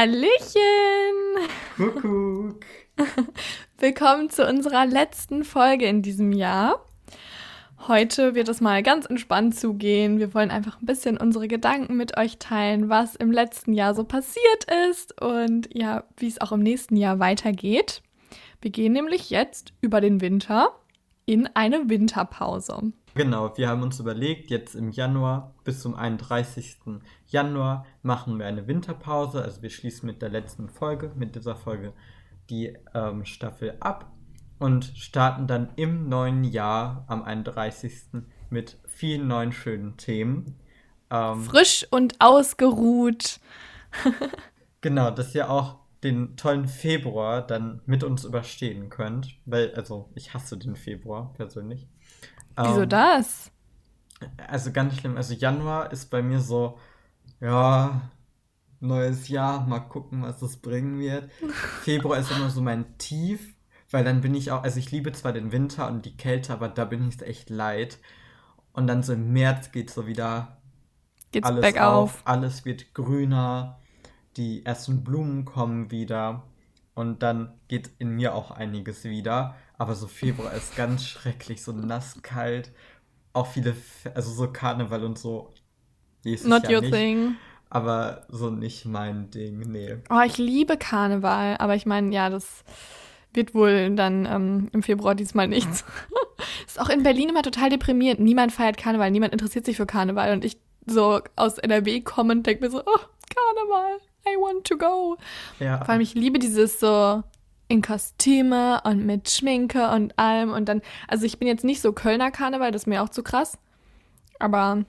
Hallöchen! Kuckuck! Willkommen zu unserer letzten Folge in diesem Jahr. Heute wird es mal ganz entspannt zugehen. Wir wollen einfach ein bisschen unsere Gedanken mit euch teilen, was im letzten Jahr so passiert ist und ja, wie es auch im nächsten Jahr weitergeht. Wir gehen nämlich jetzt über den Winter in eine Winterpause. Genau, wir haben uns überlegt, jetzt im Januar bis zum 31. Januar machen wir eine Winterpause. Also wir schließen mit der letzten Folge, mit dieser Folge die ähm, Staffel ab und starten dann im neuen Jahr am 31. mit vielen neuen schönen Themen. Ähm, Frisch und ausgeruht. genau, dass ihr auch den tollen Februar dann mit uns überstehen könnt. Weil, also, ich hasse den Februar persönlich. Wieso ähm, das? Also ganz schlimm. Also Januar ist bei mir so, ja, neues Jahr, mal gucken, was es bringen wird. Februar ist immer so mein Tief, weil dann bin ich auch, also ich liebe zwar den Winter und die Kälte, aber da bin ich echt leid. Und dann so im März geht so wieder Geht's alles bergauf. auf, alles wird grüner, die ersten Blumen kommen wieder und dann geht in mir auch einiges wieder. Aber so Februar ist ganz schrecklich, so nass, kalt. Auch viele, also so Karneval und so. Not Jahr your nicht, thing. Aber so nicht mein Ding, nee. Oh, ich liebe Karneval, aber ich meine, ja, das wird wohl dann ähm, im Februar diesmal nichts. ist auch in Berlin immer total deprimierend. Niemand feiert Karneval, niemand interessiert sich für Karneval. Und ich so aus NRW kommend denke mir so, oh, Karneval, I want to go. Ja. Vor allem, ich liebe dieses so in Kostüme und mit Schminke und allem und dann, also ich bin jetzt nicht so Kölner Karneval, das ist mir auch zu krass. Aber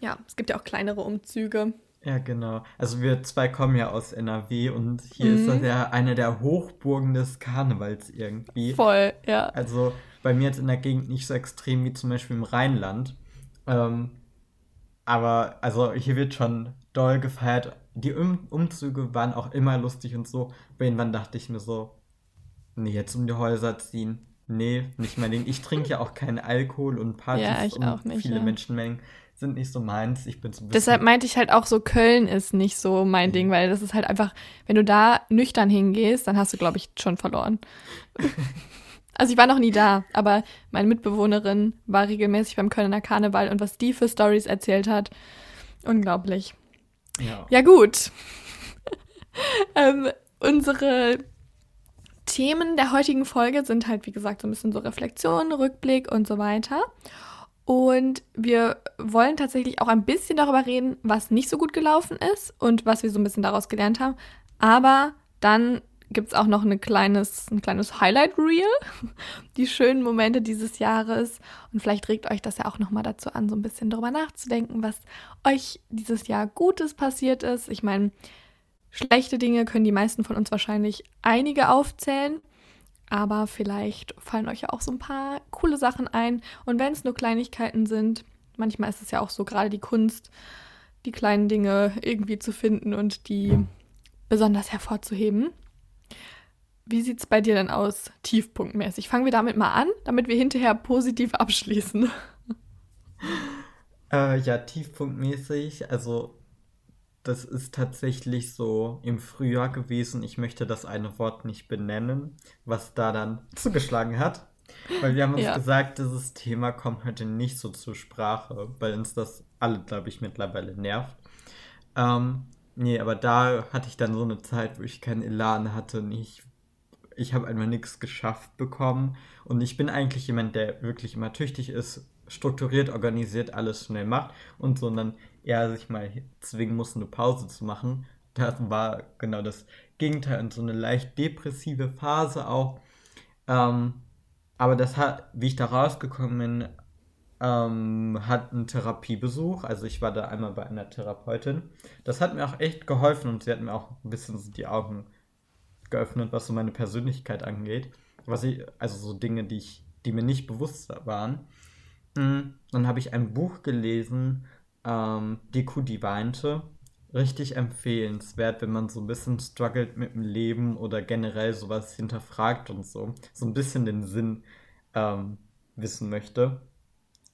ja, es gibt ja auch kleinere Umzüge. Ja, genau. Also wir zwei kommen ja aus NRW und hier mhm. ist das ja eine der Hochburgen des Karnevals irgendwie. Voll, ja. Also bei mir jetzt in der Gegend nicht so extrem wie zum Beispiel im Rheinland. Ähm, aber also hier wird schon doll gefeiert die um Umzüge waren auch immer lustig und so. Aber irgendwann dachte ich mir so, nee, jetzt um die Häuser ziehen. Nee, nicht mein Ding. Ich trinke ja auch keinen Alkohol und Partys ja, ich auch nicht, viele ja. Menschenmengen sind nicht so meins. Ich bin so Deshalb meinte ich halt auch so, Köln ist nicht so mein mhm. Ding, weil das ist halt einfach, wenn du da nüchtern hingehst, dann hast du, glaube ich, schon verloren. also ich war noch nie da, aber meine Mitbewohnerin war regelmäßig beim Kölner Karneval und was die für Stories erzählt hat, unglaublich. Ja, ja gut. ähm, unsere Themen der heutigen Folge sind halt, wie gesagt, so ein bisschen so Reflexion, Rückblick und so weiter. Und wir wollen tatsächlich auch ein bisschen darüber reden, was nicht so gut gelaufen ist und was wir so ein bisschen daraus gelernt haben. Aber dann gibt es auch noch eine kleines, ein kleines Highlight-Reel, die schönen Momente dieses Jahres. Und vielleicht regt euch das ja auch nochmal dazu an, so ein bisschen darüber nachzudenken, was euch dieses Jahr Gutes passiert ist. Ich meine, schlechte Dinge können die meisten von uns wahrscheinlich einige aufzählen. Aber vielleicht fallen euch ja auch so ein paar coole Sachen ein. Und wenn es nur Kleinigkeiten sind, manchmal ist es ja auch so gerade die Kunst, die kleinen Dinge irgendwie zu finden und die besonders hervorzuheben. Wie sieht es bei dir denn aus, tiefpunktmäßig? Fangen wir damit mal an, damit wir hinterher positiv abschließen. Äh, ja, tiefpunktmäßig, also das ist tatsächlich so im Frühjahr gewesen. Ich möchte das eine Wort nicht benennen, was da dann zugeschlagen hat. Weil wir haben uns ja. gesagt, dieses Thema kommt heute nicht so zur Sprache, weil uns das alle, glaube ich, mittlerweile nervt. Ähm, nee, aber da hatte ich dann so eine Zeit, wo ich keinen Elan hatte und ich ich habe einfach nichts geschafft bekommen. Und ich bin eigentlich jemand, der wirklich immer tüchtig ist, strukturiert, organisiert, alles schnell macht und so, und dann eher sich mal zwingen muss, eine Pause zu machen. Das war genau das Gegenteil und so eine leicht depressive Phase auch. Ähm, aber das hat, wie ich da rausgekommen bin, ähm, hat einen Therapiebesuch. Also ich war da einmal bei einer Therapeutin. Das hat mir auch echt geholfen und sie hat mir auch ein bisschen so die Augen geöffnet, was so meine Persönlichkeit angeht. Was ich, also so Dinge, die ich, die mir nicht bewusst waren. Mhm. Dann habe ich ein Buch gelesen, ähm, Die Kuh, die weinte. Richtig empfehlenswert, wenn man so ein bisschen struggelt mit dem Leben oder generell sowas hinterfragt und so. So ein bisschen den Sinn ähm, wissen möchte.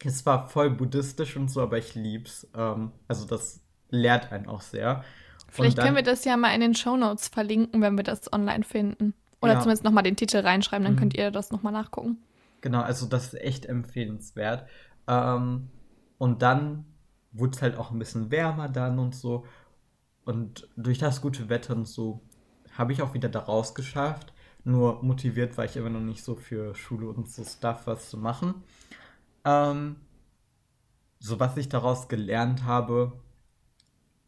Es war voll buddhistisch und so, aber ich lieb's. Ähm, also das lehrt einen auch sehr. Vielleicht dann, können wir das ja mal in den Shownotes verlinken, wenn wir das online finden. Oder ja. zumindest nochmal den Titel reinschreiben, dann mhm. könnt ihr das nochmal nachgucken. Genau, also das ist echt empfehlenswert. Ähm, und dann wurde es halt auch ein bisschen wärmer dann und so. Und durch das gute Wetter und so habe ich auch wieder da rausgeschafft. Nur motiviert war ich immer noch nicht so für Schule und so Stuff was zu machen. Ähm, so was ich daraus gelernt habe,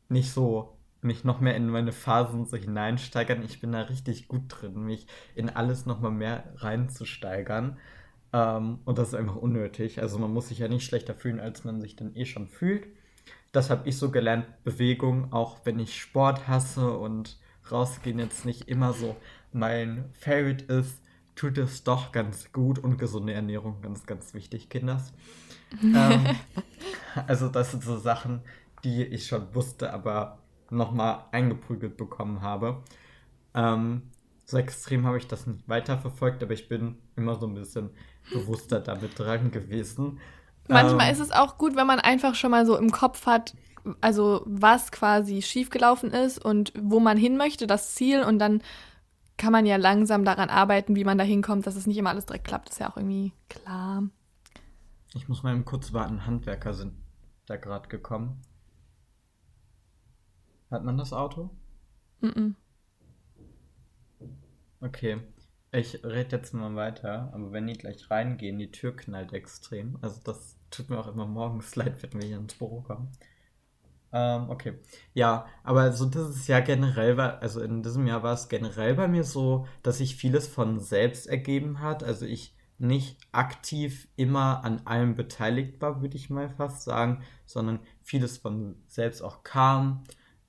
nicht so mich noch mehr in meine Phasen so hineinsteigern. Ich bin da richtig gut drin, mich in alles noch mal mehr reinzusteigern. Ähm, und das ist einfach unnötig. Also man muss sich ja nicht schlechter fühlen, als man sich dann eh schon fühlt. Das habe ich so gelernt. Bewegung, auch wenn ich Sport hasse und rausgehen jetzt nicht immer so mein Favorite ist, tut es doch ganz gut und gesunde Ernährung ganz, ganz wichtig, Kinders. ähm, also das sind so Sachen, die ich schon wusste, aber nochmal eingeprügelt bekommen habe. Ähm, so extrem habe ich das nicht weiterverfolgt, aber ich bin immer so ein bisschen bewusster damit dran gewesen. Manchmal ähm, ist es auch gut, wenn man einfach schon mal so im Kopf hat, also was quasi schiefgelaufen ist und wo man hin möchte, das Ziel und dann kann man ja langsam daran arbeiten, wie man da hinkommt, dass es nicht immer alles direkt klappt. Ist ja auch irgendwie klar. Ich muss mal eben kurz warten. Handwerker sind da gerade gekommen. Hat man das Auto? Mm, -mm. Okay. Ich rede jetzt mal weiter, aber wenn die gleich reingehen, die Tür knallt extrem. Also das tut mir auch immer morgens leid, wenn wir hier ins Büro kommen. Ähm, okay. Ja, aber so dieses Jahr generell war, also in diesem Jahr war es generell bei mir so, dass sich vieles von selbst ergeben hat. Also ich nicht aktiv immer an allem beteiligt war, würde ich mal fast sagen, sondern vieles von selbst auch kam.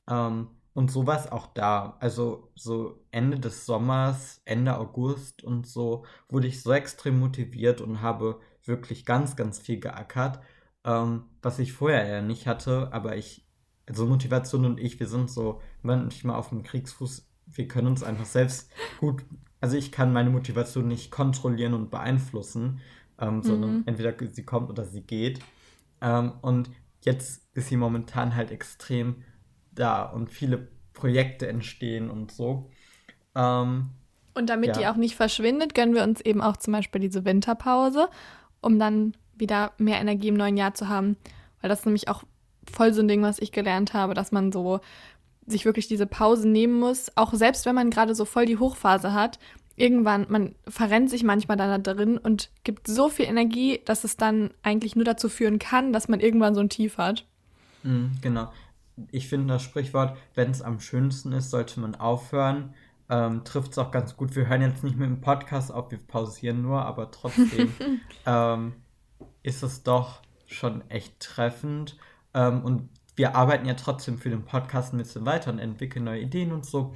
Ähm, und sowas auch da. Also so Ende des Sommers, Ende August und so wurde ich so extrem motiviert und habe wirklich ganz, ganz viel geackert, ähm, was ich vorher ja nicht hatte. Aber ich, also Motivation und ich, wir sind so manchmal auf dem Kriegsfuß. Wir können uns einfach selbst gut, also ich kann meine Motivation nicht kontrollieren und beeinflussen, ähm, mhm. sondern entweder sie kommt oder sie geht. Ähm, und jetzt ist sie momentan halt extrem da und viele Projekte entstehen und so. Ähm, und damit ja. die auch nicht verschwindet, gönnen wir uns eben auch zum Beispiel diese Winterpause, um dann wieder mehr Energie im neuen Jahr zu haben. Weil das ist nämlich auch voll so ein Ding, was ich gelernt habe, dass man so sich wirklich diese Pause nehmen muss. Auch selbst wenn man gerade so voll die Hochphase hat, irgendwann, man verrennt sich manchmal dann da drin und gibt so viel Energie, dass es dann eigentlich nur dazu führen kann, dass man irgendwann so ein Tief hat. Mhm, genau ich finde das Sprichwort, wenn es am schönsten ist, sollte man aufhören. Ähm, Trifft es auch ganz gut. Wir hören jetzt nicht mit dem Podcast auf, wir pausieren nur, aber trotzdem ähm, ist es doch schon echt treffend. Ähm, und wir arbeiten ja trotzdem für den Podcast ein bisschen weiter und entwickeln neue Ideen und so.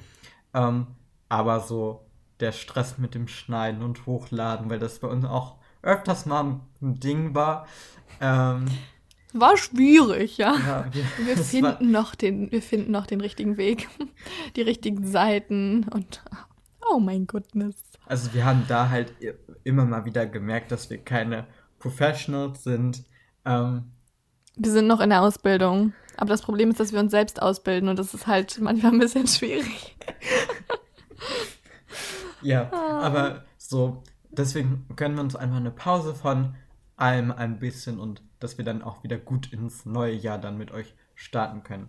Ähm, aber so der Stress mit dem Schneiden und Hochladen, weil das bei uns auch öfters mal ein Ding war. War schwierig, ja. ja wir, wir finden noch den, wir finden noch den richtigen Weg, die richtigen Seiten und oh mein Goodness. Also wir haben da halt immer mal wieder gemerkt, dass wir keine Professionals sind. Ähm, wir sind noch in der Ausbildung. Aber das Problem ist, dass wir uns selbst ausbilden und das ist halt manchmal ein bisschen schwierig. ja, ah. aber so, deswegen können wir uns einfach eine Pause von allem ein bisschen und dass wir dann auch wieder gut ins neue Jahr dann mit euch starten können.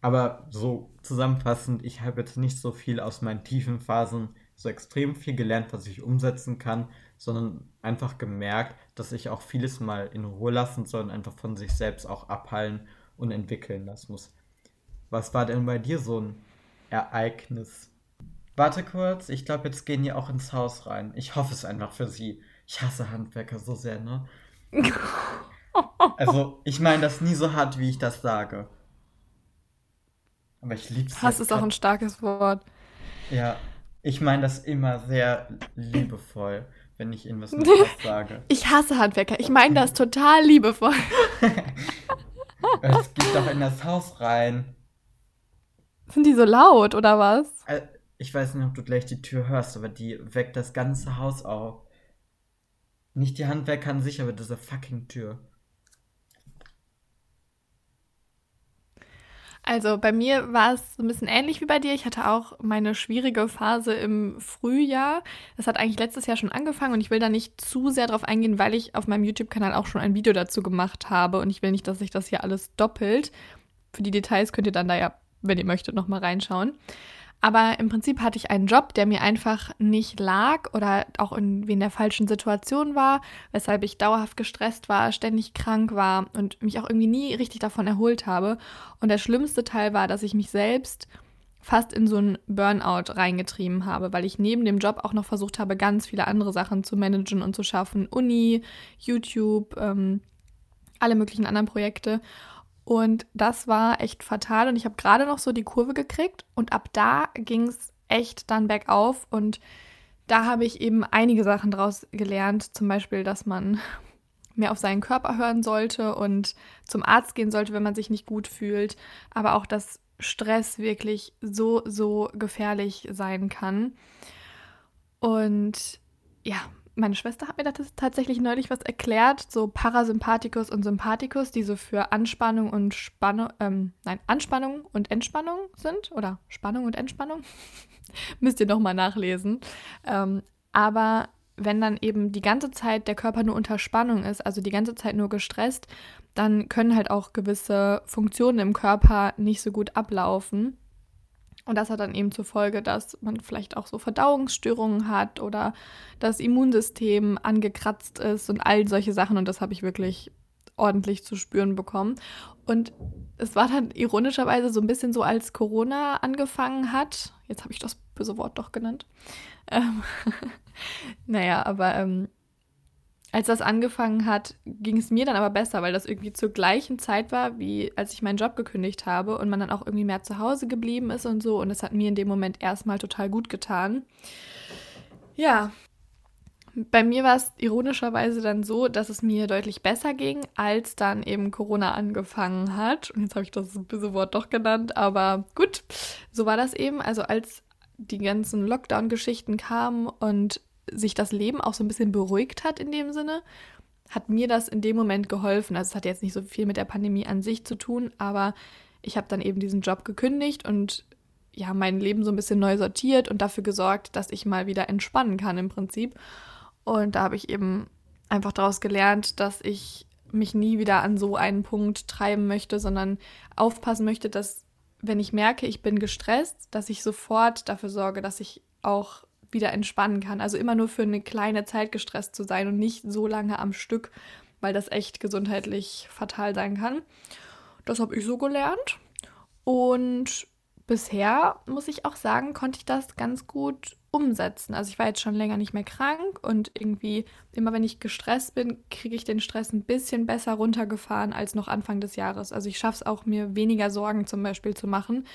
Aber so zusammenfassend, ich habe jetzt nicht so viel aus meinen tiefen Phasen so extrem viel gelernt, was ich umsetzen kann, sondern einfach gemerkt, dass ich auch vieles mal in Ruhe lassen soll und einfach von sich selbst auch abheilen und entwickeln lassen muss. Was war denn bei dir so ein Ereignis? Warte kurz, ich glaube, jetzt gehen die auch ins Haus rein. Ich hoffe es einfach für sie. Ich hasse Handwerker so sehr, ne? Also, ich meine das nie so hart, wie ich das sage. Aber ich liebe es. Hass ist auch ein starkes Wort. Ja, ich meine das immer sehr liebevoll, wenn ich ihnen was sage. Ich hasse Handwerker. Ich meine das total liebevoll. es geht doch in das Haus rein. Sind die so laut oder was? Äh, ich weiß nicht, ob du gleich die Tür hörst, aber die weckt das ganze Haus auf. Nicht die Handwerker an sich, aber diese fucking Tür. Also bei mir war es ein bisschen ähnlich wie bei dir. Ich hatte auch meine schwierige Phase im Frühjahr. Das hat eigentlich letztes Jahr schon angefangen und ich will da nicht zu sehr drauf eingehen, weil ich auf meinem YouTube-Kanal auch schon ein Video dazu gemacht habe und ich will nicht, dass sich das hier alles doppelt. Für die Details könnt ihr dann da ja, wenn ihr möchtet, nochmal reinschauen. Aber im Prinzip hatte ich einen Job, der mir einfach nicht lag oder auch irgendwie in der falschen Situation war, weshalb ich dauerhaft gestresst war, ständig krank war und mich auch irgendwie nie richtig davon erholt habe. Und der schlimmste Teil war, dass ich mich selbst fast in so einen Burnout reingetrieben habe, weil ich neben dem Job auch noch versucht habe, ganz viele andere Sachen zu managen und zu schaffen. Uni, YouTube, ähm, alle möglichen anderen Projekte. Und das war echt fatal. Und ich habe gerade noch so die Kurve gekriegt. Und ab da ging es echt dann bergauf. Und da habe ich eben einige Sachen draus gelernt, zum Beispiel, dass man mehr auf seinen Körper hören sollte und zum Arzt gehen sollte, wenn man sich nicht gut fühlt, aber auch, dass Stress wirklich so, so gefährlich sein kann. Und ja, meine Schwester hat mir das tatsächlich neulich was erklärt, so Parasympathikus und Sympathikus, die so für Anspannung und Spannung, ähm, nein, Anspannung und Entspannung sind oder Spannung und Entspannung. Müsst ihr nochmal nachlesen. Ähm, aber wenn dann eben die ganze Zeit der Körper nur unter Spannung ist, also die ganze Zeit nur gestresst, dann können halt auch gewisse Funktionen im Körper nicht so gut ablaufen. Und das hat dann eben zur Folge, dass man vielleicht auch so Verdauungsstörungen hat oder das Immunsystem angekratzt ist und all solche Sachen. Und das habe ich wirklich ordentlich zu spüren bekommen. Und es war dann ironischerweise so ein bisschen so, als Corona angefangen hat. Jetzt habe ich das böse Wort doch genannt. Ähm, naja, aber ähm, als das angefangen hat, ging es mir dann aber besser, weil das irgendwie zur gleichen Zeit war, wie als ich meinen Job gekündigt habe und man dann auch irgendwie mehr zu Hause geblieben ist und so. Und das hat mir in dem Moment erstmal total gut getan. Ja, bei mir war es ironischerweise dann so, dass es mir deutlich besser ging, als dann eben Corona angefangen hat. Und jetzt habe ich das böse Wort doch genannt, aber gut, so war das eben. Also als die ganzen Lockdown-Geschichten kamen und sich das Leben auch so ein bisschen beruhigt hat in dem Sinne, hat mir das in dem Moment geholfen. Also es hat jetzt nicht so viel mit der Pandemie an sich zu tun, aber ich habe dann eben diesen Job gekündigt und ja, mein Leben so ein bisschen neu sortiert und dafür gesorgt, dass ich mal wieder entspannen kann im Prinzip. Und da habe ich eben einfach daraus gelernt, dass ich mich nie wieder an so einen Punkt treiben möchte, sondern aufpassen möchte, dass wenn ich merke, ich bin gestresst, dass ich sofort dafür sorge, dass ich auch wieder entspannen kann. Also immer nur für eine kleine Zeit gestresst zu sein und nicht so lange am Stück, weil das echt gesundheitlich fatal sein kann. Das habe ich so gelernt. Und bisher, muss ich auch sagen, konnte ich das ganz gut umsetzen. Also ich war jetzt schon länger nicht mehr krank und irgendwie immer wenn ich gestresst bin, kriege ich den Stress ein bisschen besser runtergefahren als noch Anfang des Jahres. Also ich schaffe es auch, mir weniger Sorgen zum Beispiel zu machen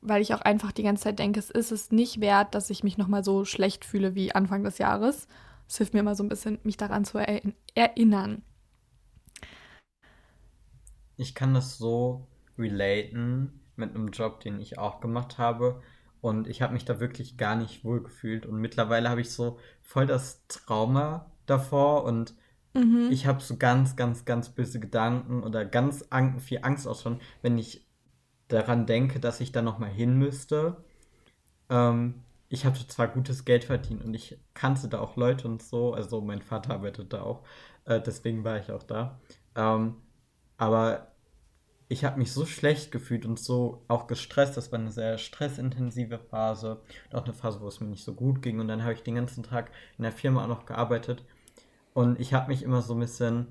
weil ich auch einfach die ganze Zeit denke, es ist es nicht wert, dass ich mich nochmal so schlecht fühle wie Anfang des Jahres. Es hilft mir immer so ein bisschen, mich daran zu erinnern. Ich kann das so relaten mit einem Job, den ich auch gemacht habe. Und ich habe mich da wirklich gar nicht wohl gefühlt. Und mittlerweile habe ich so voll das Trauma davor und mhm. ich habe so ganz, ganz, ganz böse Gedanken oder ganz viel Angst auch schon, wenn ich daran denke, dass ich da nochmal hin müsste. Ähm, ich hatte zwar gutes Geld verdient und ich kannte da auch Leute und so, also mein Vater arbeitet da auch, äh, deswegen war ich auch da. Ähm, aber ich habe mich so schlecht gefühlt und so auch gestresst. Das war eine sehr stressintensive Phase. Und auch eine Phase, wo es mir nicht so gut ging. Und dann habe ich den ganzen Tag in der Firma auch noch gearbeitet. Und ich habe mich immer so ein bisschen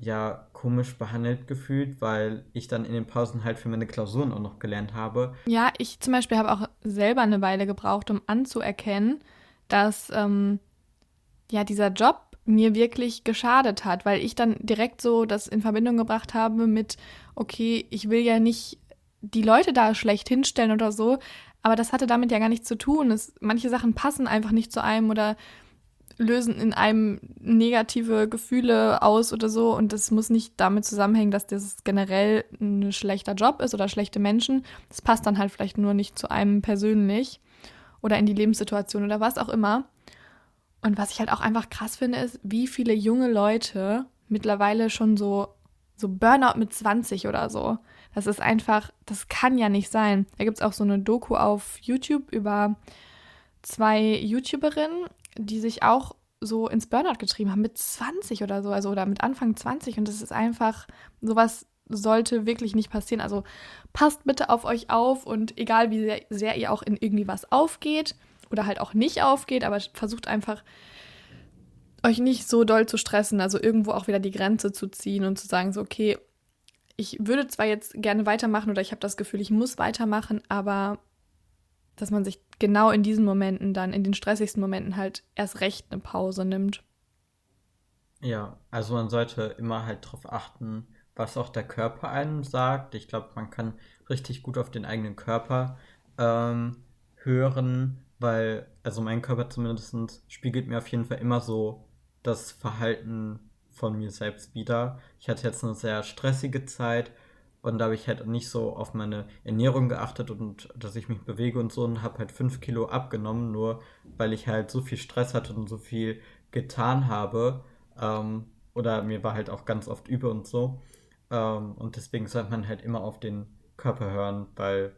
ja komisch behandelt gefühlt, weil ich dann in den Pausen halt für meine Klausuren auch noch gelernt habe. Ja, ich zum Beispiel habe auch selber eine Weile gebraucht, um anzuerkennen, dass ähm, ja dieser Job mir wirklich geschadet hat, weil ich dann direkt so das in Verbindung gebracht habe mit, okay, ich will ja nicht die Leute da schlecht hinstellen oder so, aber das hatte damit ja gar nichts zu tun. Es, manche Sachen passen einfach nicht zu einem oder lösen in einem negative Gefühle aus oder so. Und das muss nicht damit zusammenhängen, dass das generell ein schlechter Job ist oder schlechte Menschen. Das passt dann halt vielleicht nur nicht zu einem persönlich oder in die Lebenssituation oder was auch immer. Und was ich halt auch einfach krass finde, ist, wie viele junge Leute mittlerweile schon so so Burnout mit 20 oder so. Das ist einfach, das kann ja nicht sein. Da gibt es auch so eine Doku auf YouTube über zwei YouTuberinnen, die sich auch so ins Burnout getrieben haben, mit 20 oder so, also oder mit Anfang 20. Und das ist einfach, sowas sollte wirklich nicht passieren. Also passt bitte auf euch auf und egal wie sehr, sehr ihr auch in irgendwie was aufgeht oder halt auch nicht aufgeht, aber versucht einfach euch nicht so doll zu stressen, also irgendwo auch wieder die Grenze zu ziehen und zu sagen, so, okay, ich würde zwar jetzt gerne weitermachen oder ich habe das Gefühl, ich muss weitermachen, aber dass man sich genau in diesen Momenten dann, in den stressigsten Momenten halt erst recht eine Pause nimmt. Ja, also man sollte immer halt darauf achten, was auch der Körper einem sagt. Ich glaube, man kann richtig gut auf den eigenen Körper ähm, hören, weil, also mein Körper zumindest spiegelt mir auf jeden Fall immer so das Verhalten von mir selbst wieder. Ich hatte jetzt eine sehr stressige Zeit und da habe ich halt nicht so auf meine Ernährung geachtet und dass ich mich bewege und so und habe halt fünf Kilo abgenommen, nur weil ich halt so viel Stress hatte und so viel getan habe. Ähm, oder mir war halt auch ganz oft übel und so. Ähm, und deswegen sollte man halt immer auf den Körper hören, weil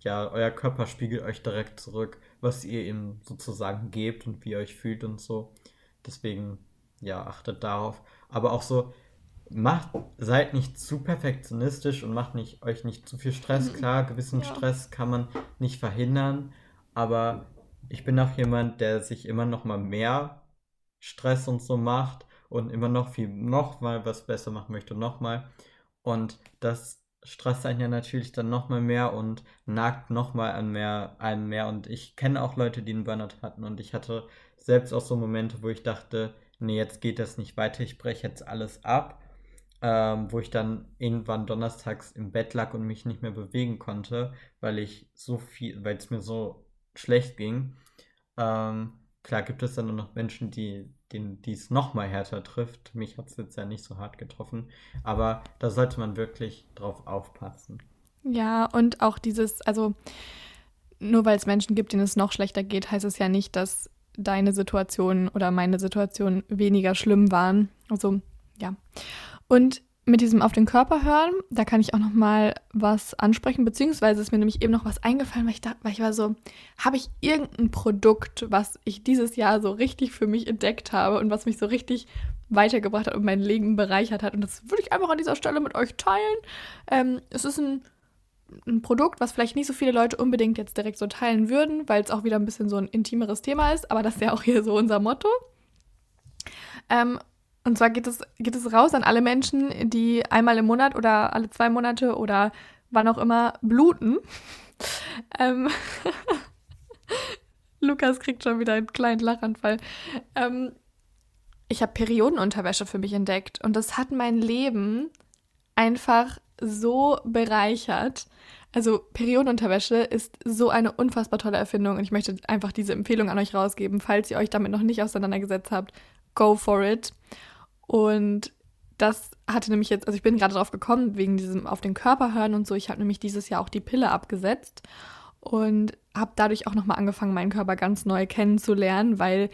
ja, euer Körper spiegelt euch direkt zurück, was ihr ihm sozusagen gebt und wie ihr euch fühlt und so. Deswegen, ja, achtet darauf. Aber auch so, macht, seid nicht zu perfektionistisch und macht nicht, euch nicht zu viel Stress. Klar, gewissen ja. Stress kann man nicht verhindern, aber ich bin auch jemand, der sich immer noch mal mehr Stress und so macht und immer noch viel, noch mal was besser machen möchte, noch mal. Und das stresst einen ja natürlich dann noch mal mehr und nagt noch mal an mehr, einen mehr. Und ich kenne auch Leute, die einen Burnout hatten und ich hatte selbst auch so Momente, wo ich dachte, nee, jetzt geht das nicht weiter, ich breche jetzt alles ab. Ähm, wo ich dann irgendwann donnerstags im Bett lag und mich nicht mehr bewegen konnte, weil ich so viel, weil es mir so schlecht ging. Ähm, klar gibt es dann nur noch Menschen, die es noch mal härter trifft. Mich hat es jetzt ja nicht so hart getroffen, aber da sollte man wirklich drauf aufpassen. Ja, und auch dieses, also nur weil es Menschen gibt, denen es noch schlechter geht, heißt es ja nicht, dass deine Situation oder meine Situation weniger schlimm waren. Also ja. Und mit diesem auf den Körper hören, da kann ich auch noch mal was ansprechen, beziehungsweise ist mir nämlich eben noch was eingefallen, weil ich da, weil ich war so, habe ich irgendein Produkt, was ich dieses Jahr so richtig für mich entdeckt habe und was mich so richtig weitergebracht hat und mein Leben bereichert hat und das würde ich einfach an dieser Stelle mit euch teilen. Ähm, es ist ein, ein Produkt, was vielleicht nicht so viele Leute unbedingt jetzt direkt so teilen würden, weil es auch wieder ein bisschen so ein intimeres Thema ist, aber das ist ja auch hier so unser Motto. Ähm, und zwar geht es, geht es raus an alle Menschen, die einmal im Monat oder alle zwei Monate oder wann auch immer bluten. ähm, Lukas kriegt schon wieder einen kleinen Lachanfall. Ähm, ich habe Periodenunterwäsche für mich entdeckt und das hat mein Leben einfach so bereichert. Also Periodenunterwäsche ist so eine unfassbar tolle Erfindung und ich möchte einfach diese Empfehlung an euch rausgeben, falls ihr euch damit noch nicht auseinandergesetzt habt. Go for it. Und das hatte nämlich jetzt, also ich bin gerade drauf gekommen, wegen diesem auf den Körper hören und so. Ich habe nämlich dieses Jahr auch die Pille abgesetzt und habe dadurch auch nochmal angefangen, meinen Körper ganz neu kennenzulernen, weil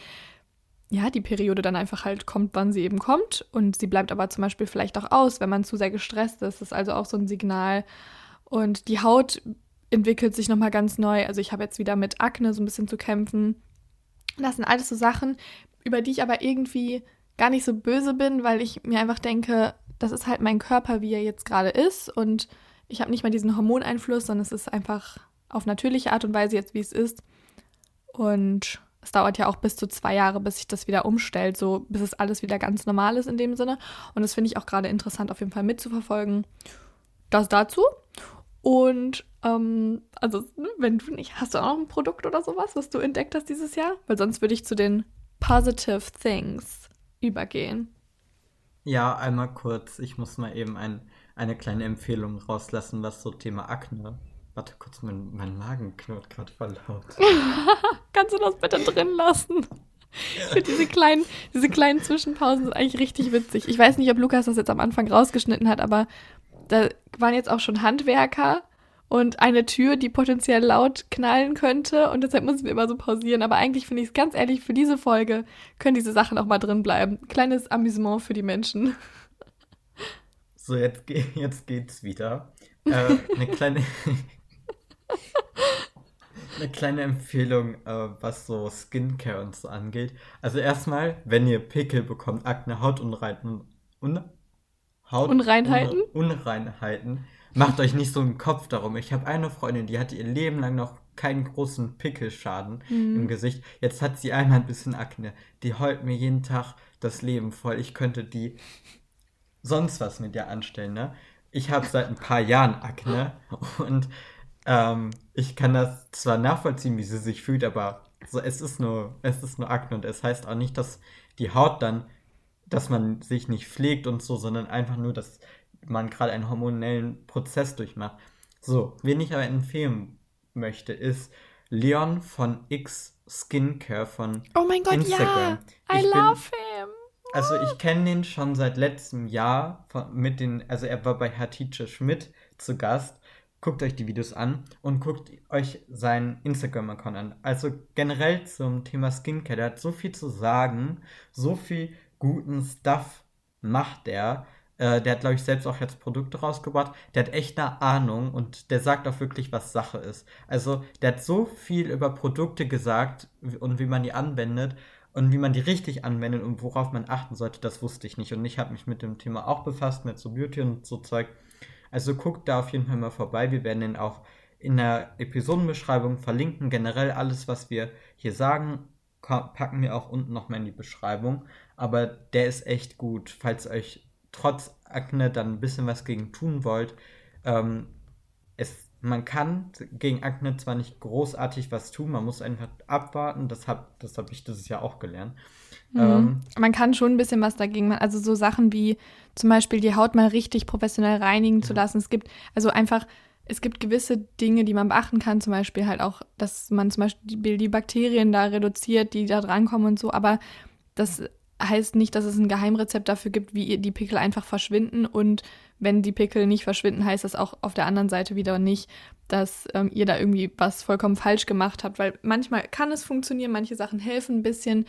ja, die Periode dann einfach halt kommt, wann sie eben kommt. Und sie bleibt aber zum Beispiel vielleicht auch aus, wenn man zu sehr gestresst ist. Das ist also auch so ein Signal. Und die Haut entwickelt sich nochmal ganz neu. Also ich habe jetzt wieder mit Akne so ein bisschen zu kämpfen. Das sind alles so Sachen, über die ich aber irgendwie gar nicht so böse bin, weil ich mir einfach denke, das ist halt mein Körper, wie er jetzt gerade ist. Und ich habe nicht mal diesen Hormoneinfluss, sondern es ist einfach auf natürliche Art und Weise jetzt, wie es ist. Und es dauert ja auch bis zu zwei Jahre, bis sich das wieder umstellt, so bis es alles wieder ganz normal ist in dem Sinne. Und das finde ich auch gerade interessant, auf jeden Fall mitzuverfolgen. Das dazu. Und ähm, also, wenn du nicht, hast du auch noch ein Produkt oder sowas, was du entdeckt hast dieses Jahr? Weil sonst würde ich zu den Positive Things übergehen. Ja, einmal kurz. Ich muss mal eben ein, eine kleine Empfehlung rauslassen, was so Thema Akne. Warte kurz, mein, mein Magen knurrt gerade voll laut. Kannst du das bitte drin lassen? diese kleinen, diese kleinen Zwischenpausen sind eigentlich richtig witzig. Ich weiß nicht, ob Lukas das jetzt am Anfang rausgeschnitten hat, aber da waren jetzt auch schon Handwerker und eine Tür, die potenziell laut knallen könnte. Und deshalb müssen wir immer so pausieren. Aber eigentlich finde ich es ganz ehrlich, für diese Folge können diese Sachen auch mal drin bleiben. Kleines Amüsement für die Menschen. So, jetzt, ge jetzt geht's wieder. Äh, eine kleine. eine kleine Empfehlung, äh, was so Skincare und so angeht. Also erstmal, wenn ihr Pickel bekommt, Akne, Hautunreinheiten, un Haut Unreinheiten? Un Unreinheiten, macht euch nicht so einen Kopf darum. Ich habe eine Freundin, die hatte ihr Leben lang noch keinen großen Pickelschaden Mhm. im Gesicht. Jetzt hat sie einmal ein bisschen Akne. Die heult mir jeden Tag das Leben voll. Ich könnte die sonst was mit ihr anstellen, ne? Ich habe seit ein paar Jahren Akne und ähm, ich kann das zwar nachvollziehen, wie sie sich fühlt, aber so, es ist nur, es ist nur Akne und es heißt auch nicht, dass die Haut dann, dass man sich nicht pflegt und so, sondern einfach nur, dass man gerade einen hormonellen Prozess durchmacht. So, wen ich aber empfehlen möchte, ist Leon von X Skincare von Oh mein Gott, Instagram. ja. I Ich bin- love him. also ich kenne den schon seit letztem Jahr von, mit den, also er war bei Hatice Schmidt zu Gast. Guckt euch die Videos an und guckt euch seinen Instagram-Account an. Also generell zum Thema Skincare, der hat so viel zu sagen, so viel guten Stuff macht der. Äh, der hat, glaube ich, selbst auch jetzt Produkte rausgebracht. Der hat echt eine Ahnung und der sagt auch wirklich, was Sache ist. Also der hat so viel über Produkte gesagt und wie man die anwendet und wie man die richtig anwendet und worauf man achten sollte, das wusste ich nicht. Und ich habe mich mit dem Thema auch befasst, mit so Beauty und so Zeug. Also guckt da auf jeden Fall mal vorbei. Wir werden den auch in der Episodenbeschreibung verlinken. Generell alles, was wir hier sagen, packen wir auch unten nochmal in die Beschreibung. Aber der ist echt gut, falls euch trotz Akne dann ein bisschen was gegen tun wollt. Ähm, es, man kann gegen Akne zwar nicht großartig was tun, man muss einfach abwarten. Das habe das hab ich dieses Jahr auch gelernt. Ähm, Mhm. Man kann schon ein bisschen was dagegen machen. Also so Sachen wie zum Beispiel die Haut mal richtig professionell reinigen zu Ja. lassen. Es gibt also einfach, es gibt gewisse Dinge, die man beachten kann. Zum Beispiel halt auch, dass man zum Beispiel die, die Bakterien da reduziert, die da drankommen und so. Aber das heißt nicht, dass es ein Geheimrezept dafür gibt, wie die Pickel einfach verschwinden. Und wenn die Pickel nicht verschwinden, heißt das auch auf der anderen Seite wieder nicht, dass ähm, ihr da irgendwie was vollkommen falsch gemacht habt. Weil manchmal kann es funktionieren, manche Sachen helfen ein bisschen.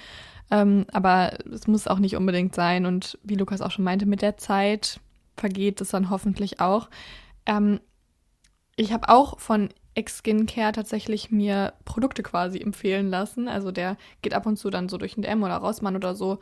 Ähm, aber es muss auch nicht unbedingt sein. Und wie Lukas auch schon meinte, mit der Zeit vergeht es dann hoffentlich auch. Ähm, ich habe auch von Ex Skincare tatsächlich mir Produkte quasi empfehlen lassen. Also der geht ab und zu dann so durch den DM oder Rossmann oder so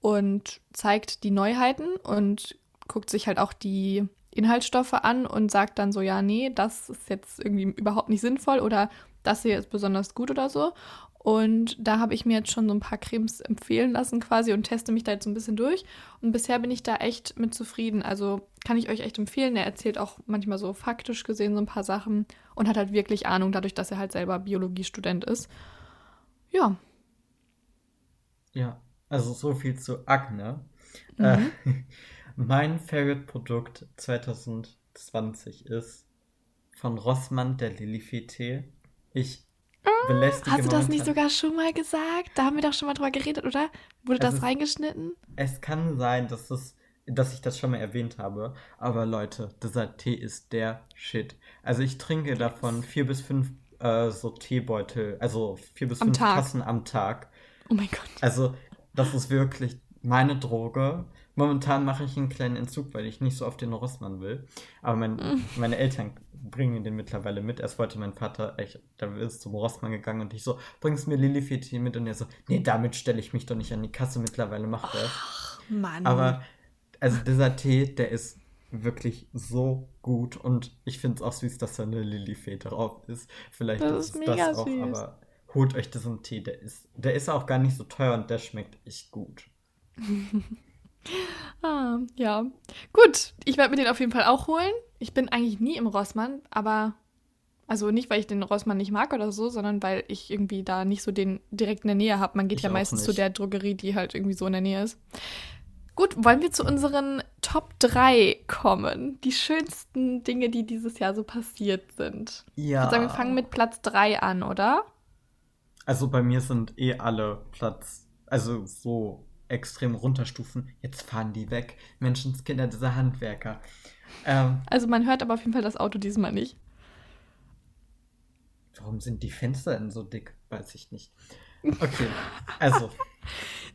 und zeigt die Neuheiten und guckt sich halt auch die Inhaltsstoffe an und sagt dann so, ja, nee, das ist jetzt irgendwie überhaupt nicht sinnvoll oder das hier ist besonders gut oder so. Und da habe ich mir jetzt schon so ein paar Cremes empfehlen lassen quasi und teste mich da jetzt so ein bisschen durch. Und bisher bin ich da echt mit zufrieden. Also kann ich euch echt empfehlen. Er erzählt auch manchmal so faktisch gesehen so ein paar Sachen und hat halt wirklich Ahnung, dadurch, dass er halt selber Biologiestudent ist. Ja. Ja, also so viel zu Akne. Mhm. Äh, mein Favorite-Produkt 2020 ist von Rossmann der Lilifee-Tee. Ich belästige Hast du das nicht sogar schon mal gesagt? Da haben wir doch schon mal drüber geredet, oder? Wurde Es das ist- reingeschnitten? Es kann sein, dass, es, dass ich das schon mal erwähnt habe, aber Leute, dieser Tee ist der Shit. Also ich trinke davon vier bis fünf äh, so Teebeutel, also vier bis Am fünf Tag. Tassen am Tag. Oh mein Gott. Also das ist wirklich meine Droge. Momentan mache ich einen kleinen Entzug, weil ich nicht so auf den Rossmann will. Aber mein, meine Eltern bringen den mittlerweile mit. Erst wollte mein Vater, echt, da ist zum Rossmann gegangen und ich so, bringst mir Lilifee-Tee mit? Und er so, nee, damit stelle ich mich doch nicht an die Kasse. Mittlerweile macht er es. Mann. Aber also dieser Tee, der ist wirklich so gut und ich finde es auch süß, dass da eine Lilifee drauf ist. Vielleicht Das ist, ist das auch, süß. aber holt euch diesen Tee, der ist, der ist auch gar nicht so teuer und der schmeckt echt gut. Ah, ja. Gut, ich werde mir den auf jeden Fall auch holen. Ich bin eigentlich nie im Rossmann, aber also nicht, weil ich den Rossmann nicht mag oder so, sondern weil ich irgendwie da nicht so den direkt in der Nähe habe. Man geht Ich ja meistens zu nicht. der Drogerie, die halt irgendwie so in der Nähe ist. Gut, wollen wir zu unseren Top 3 kommen? Die schönsten Dinge, die dieses Jahr so passiert sind. Ich Ja. würde sagen, wir fangen mit Platz 3 an, oder? Also bei mir sind eh alle Platz, also so extrem runterstufen. Jetzt fahren die weg. Menschenskinder, diese Handwerker. Ähm, Also man hört aber auf jeden Fall das Auto diesmal nicht. warum sind die Fenster denn so dick? Weiß ich nicht. Okay, also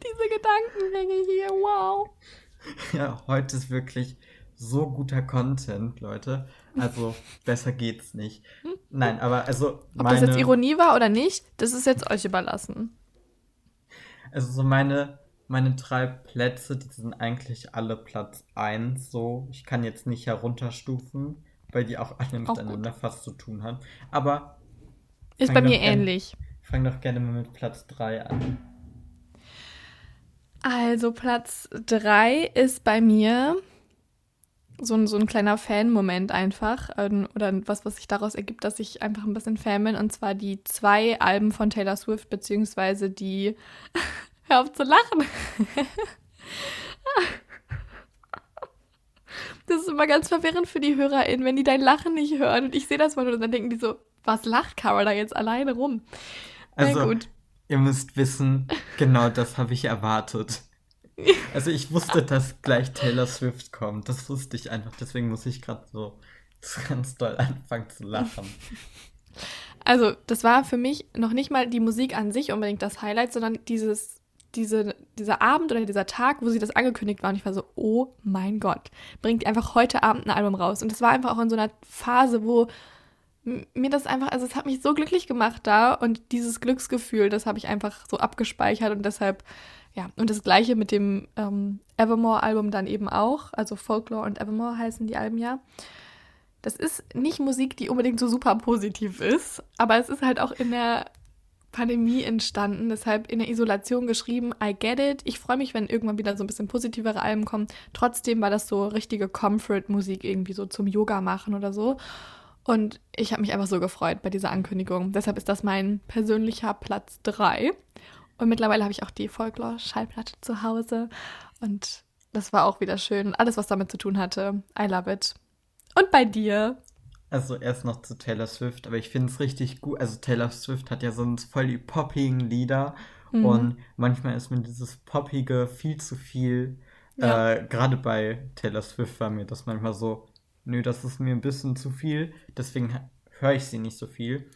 Diese Gedankengänge hier, wow. Ja, heute ist wirklich so guter Content, Leute. Also besser geht's nicht. Nein, aber also. Ob das jetzt Ironie war oder nicht, das ist jetzt euch überlassen. Also so meine, meine drei Plätze, die sind eigentlich alle Platz 1 so. Ich kann jetzt nicht herunterstufen, weil die auch alle miteinander auch fast zu tun haben. Aber. Ist bei mir ähnlich. Fang doch gerne mal mit Platz 3 an. Also Platz 3 ist bei mir so ein, so ein kleiner Fan-Moment einfach. Ähm, oder was, was sich daraus ergibt, dass ich einfach ein bisschen Fan bin. Und zwar die zwei Alben von Taylor Swift, beziehungsweise die. Hör auf zu lachen. das ist immer ganz verwirrend für die HörerInnen, wenn die dein Lachen nicht hören. Und ich sehe das mal und dann denken die so, was lacht Cara da jetzt alleine rum? Also, gut. ihr müsst wissen, genau das habe ich erwartet. Also ich wusste, dass gleich Taylor Swift kommt. Das wusste ich einfach. Deswegen muss ich gerade so ganz doll anfangen zu lachen. Also das war für mich noch nicht mal die Musik an sich unbedingt das Highlight, sondern dieses, diese, dieser Abend oder dieser Tag, wo sie das angekündigt war. Und ich war so, oh mein Gott, bringt einfach heute Abend ein Album raus. Und das war einfach auch in so einer Phase, wo mir das einfach, also es hat mich so glücklich gemacht da und dieses Glücksgefühl, das habe ich einfach so abgespeichert und deshalb ja, und das gleiche mit dem ähm, Evermore-Album dann eben auch. Also Folklore und Evermore heißen die Alben ja. Das ist nicht Musik, die unbedingt so super positiv ist, aber es ist halt auch in der Pandemie entstanden, deshalb in der Isolation geschrieben. I get it. Ich freue mich, wenn irgendwann wieder so ein bisschen positivere Alben kommen. Trotzdem war das so richtige Comfort-Musik irgendwie so zum Yoga machen oder so. Und ich habe mich einfach so gefreut bei dieser Ankündigung. Deshalb ist das mein persönlicher Platz 3. Und mittlerweile habe ich auch die Folklore-Schallplatte zu Hause. Und das war auch wieder schön. Alles, was damit zu tun hatte. I love it. Und bei dir? Also erst noch zu Taylor Swift, aber ich finde es richtig gut. Also Taylor Swift hat ja sonst voll die poppigen Lieder. Mhm. Und manchmal ist mir dieses Poppige viel zu viel. Ja. Äh, Gerade bei Taylor Swift war mir das manchmal so, nö, das ist mir ein bisschen zu viel. Deswegen höre ich sie nicht so viel.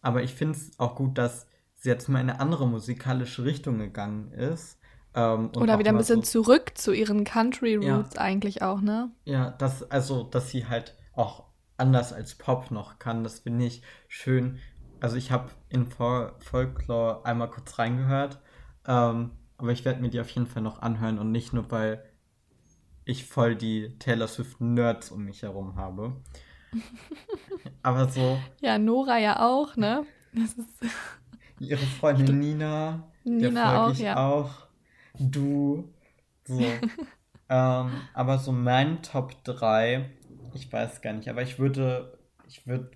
Aber ich finde es auch gut, dass sie jetzt mal in eine andere musikalische Richtung gegangen ist. Ähm, Oder wieder ein bisschen so, zurück zu ihren Country Roots ja, eigentlich auch, ne? Ja, das, also, dass sie halt auch anders als Pop noch kann, das finde ich schön. Also ich habe in Fol Folklore einmal kurz reingehört, ähm, aber ich werde mir die auf jeden Fall noch anhören und nicht nur, weil ich voll die Taylor Swift Nerds um mich herum habe. aber so. Ja, Nora ja auch, ne? Das ist ihre Freundin Nina. Nina auch, ja. Auch. Du. So. ähm, aber so mein Top 3, ich weiß gar nicht, aber ich würde, ich würde,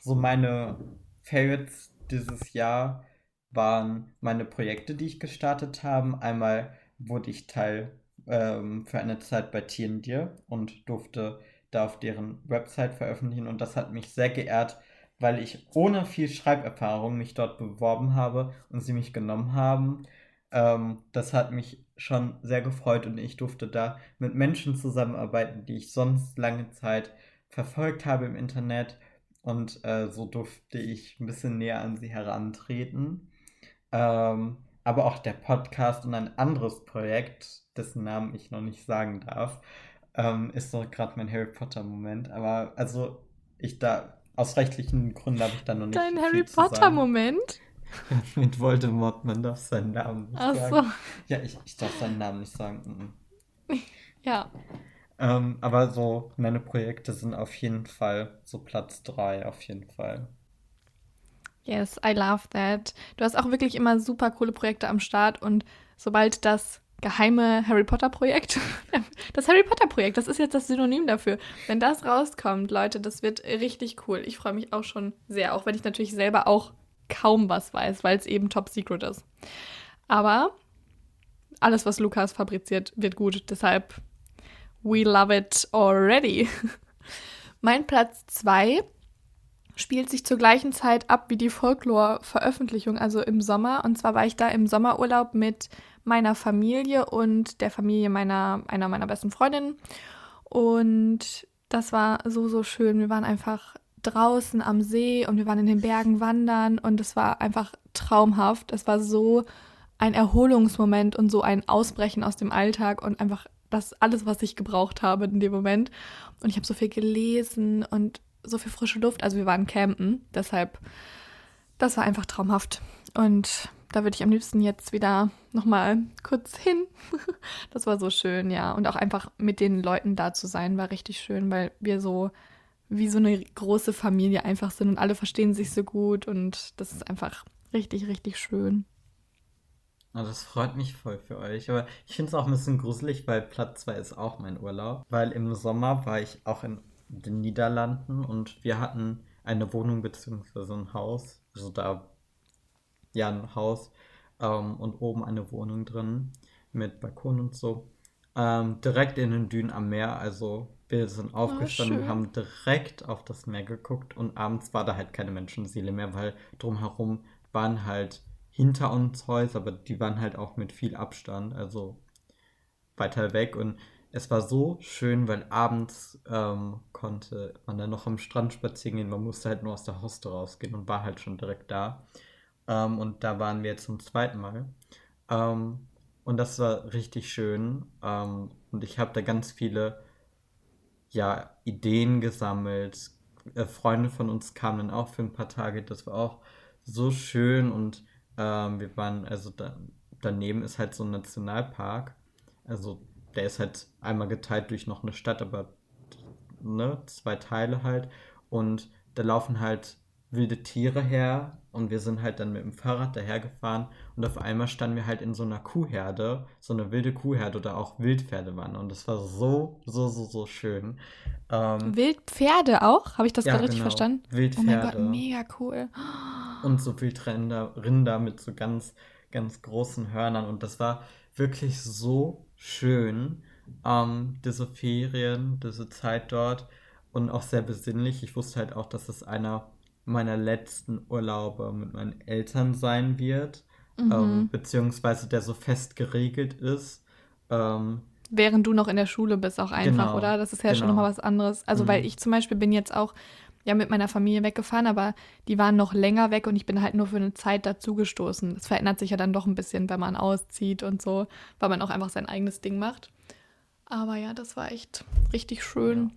so meine Favorites dieses Jahr waren meine Projekte, die ich gestartet habe. Einmal wurde ich Teil ähm, für eine Zeit bei Tierendir und durfte da auf deren Website veröffentlichen und das hat mich sehr geehrt, weil ich ohne viel Schreiberfahrung mich dort beworben habe und sie mich genommen haben. Ähm, das hat mich schon sehr gefreut und ich durfte da mit Menschen zusammenarbeiten, die ich sonst lange Zeit verfolgt habe im Internet und äh, so durfte ich ein bisschen näher an sie herantreten. Ähm, aber auch der Podcast und ein anderes Projekt, dessen Namen ich noch nicht sagen darf, ähm, ist doch gerade mein Harry Potter Moment. Aber also ich da aus rechtlichen Gründen habe ich da noch nicht. Dein Harry Potter-Moment? Mit Voldemort, man darf seinen Namen nicht Ach sagen. So. Ja, ich, ich darf seinen Namen nicht sagen. Ja. Ähm, aber so, meine Projekte sind auf jeden Fall so Platz 3, auf jeden Fall. Yes, I love that. Du hast auch wirklich immer super coole Projekte am Start und sobald das geheime Harry Potter Projekt. Das Harry Potter Projekt, das ist jetzt das Synonym dafür. Wenn das rauskommt, Leute, das wird richtig cool. Ich freue mich auch schon sehr, auch wenn ich natürlich selber auch kaum was weiß, weil es eben Top Secret ist. Aber alles, was Lukas fabriziert, wird gut. Deshalb, we love it already. mein Platz 2 spielt sich zur gleichen Zeit ab wie die Folklore-Veröffentlichung, also im Sommer. Und zwar war ich da im Sommerurlaub mit meiner Familie und der Familie meiner, einer meiner besten Freundinnen. Und das war so, so schön. Wir waren einfach draußen am See und wir waren in den Bergen wandern und es war einfach traumhaft. Es war so ein Erholungsmoment und so ein Ausbrechen aus dem Alltag und einfach das alles, was ich gebraucht habe in dem Moment. Und ich habe so viel gelesen und so viel frische Luft. Also wir waren campen, deshalb, das war einfach traumhaft. Und da würde ich am liebsten jetzt wieder nochmal kurz hin. das war so schön, ja. Und auch einfach mit den Leuten da zu sein, war richtig schön, weil wir so wie so eine große Familie einfach sind und alle verstehen sich so gut und das ist einfach richtig, richtig schön. Oh, das freut mich voll für euch. Aber ich finde es auch ein bisschen gruselig, weil Platz 2 ist auch mein Urlaub. Weil im Sommer war ich auch in den Niederlanden und wir hatten eine Wohnung bzw. ein Haus. Also da, ja, ein Haus ähm, und oben eine Wohnung drin mit Balkon und so. Ähm, direkt in den Dünen am Meer. Also wir sind oh, aufgestanden, oh, haben direkt auf das Meer geguckt und abends war da halt keine Menschenseele mehr, weil drumherum waren halt hinter uns Häuser, aber die waren halt auch mit viel Abstand, also weiter weg und es war so schön, weil abends ähm, konnte man dann noch am Strand spazieren gehen. Man musste halt nur aus der Hoste rausgehen und war halt schon direkt da. Ähm, und da waren wir zum zweiten Mal. Ähm, und das war richtig schön. Ähm, und ich habe da ganz viele ja, Ideen gesammelt. Äh, Freunde von uns kamen dann auch für ein paar Tage. Das war auch so schön. Und ähm, wir waren, also da, daneben ist halt so ein Nationalpark. Also der ist halt einmal geteilt durch noch eine Stadt, aber ne, zwei Teile halt. Und da laufen halt wilde Tiere her und wir sind halt dann mit dem Fahrrad dahergefahren und auf einmal standen wir halt in so einer Kuhherde, so eine wilde Kuhherde oder auch Wildpferde waren und das war so, so, so, so schön. Ähm, Wildpferde auch? Habe ich das ja, gerade richtig genau. verstanden? Wildpferde. Oh mein Gott, mega cool. Und so Wildrinder Rinder mit so ganz, ganz großen Hörnern und das war wirklich so schön, ähm, diese Ferien, diese Zeit dort und auch sehr besinnlich. Ich wusste halt auch, dass es einer meiner letzten Urlaube mit meinen Eltern sein wird, mhm. ähm, beziehungsweise der so fest geregelt ist. Ähm, Während du noch in der Schule bist, auch einfach, genau, oder? Das ist ja genau. schon nochmal was anderes. Also, mhm. weil ich zum Beispiel bin jetzt auch ja mit meiner Familie weggefahren, aber die waren noch länger weg und ich bin halt nur für eine Zeit dazugestoßen. Das verändert sich ja dann doch ein bisschen, wenn man auszieht und so, weil man auch einfach sein eigenes Ding macht. Aber ja, das war echt richtig schön.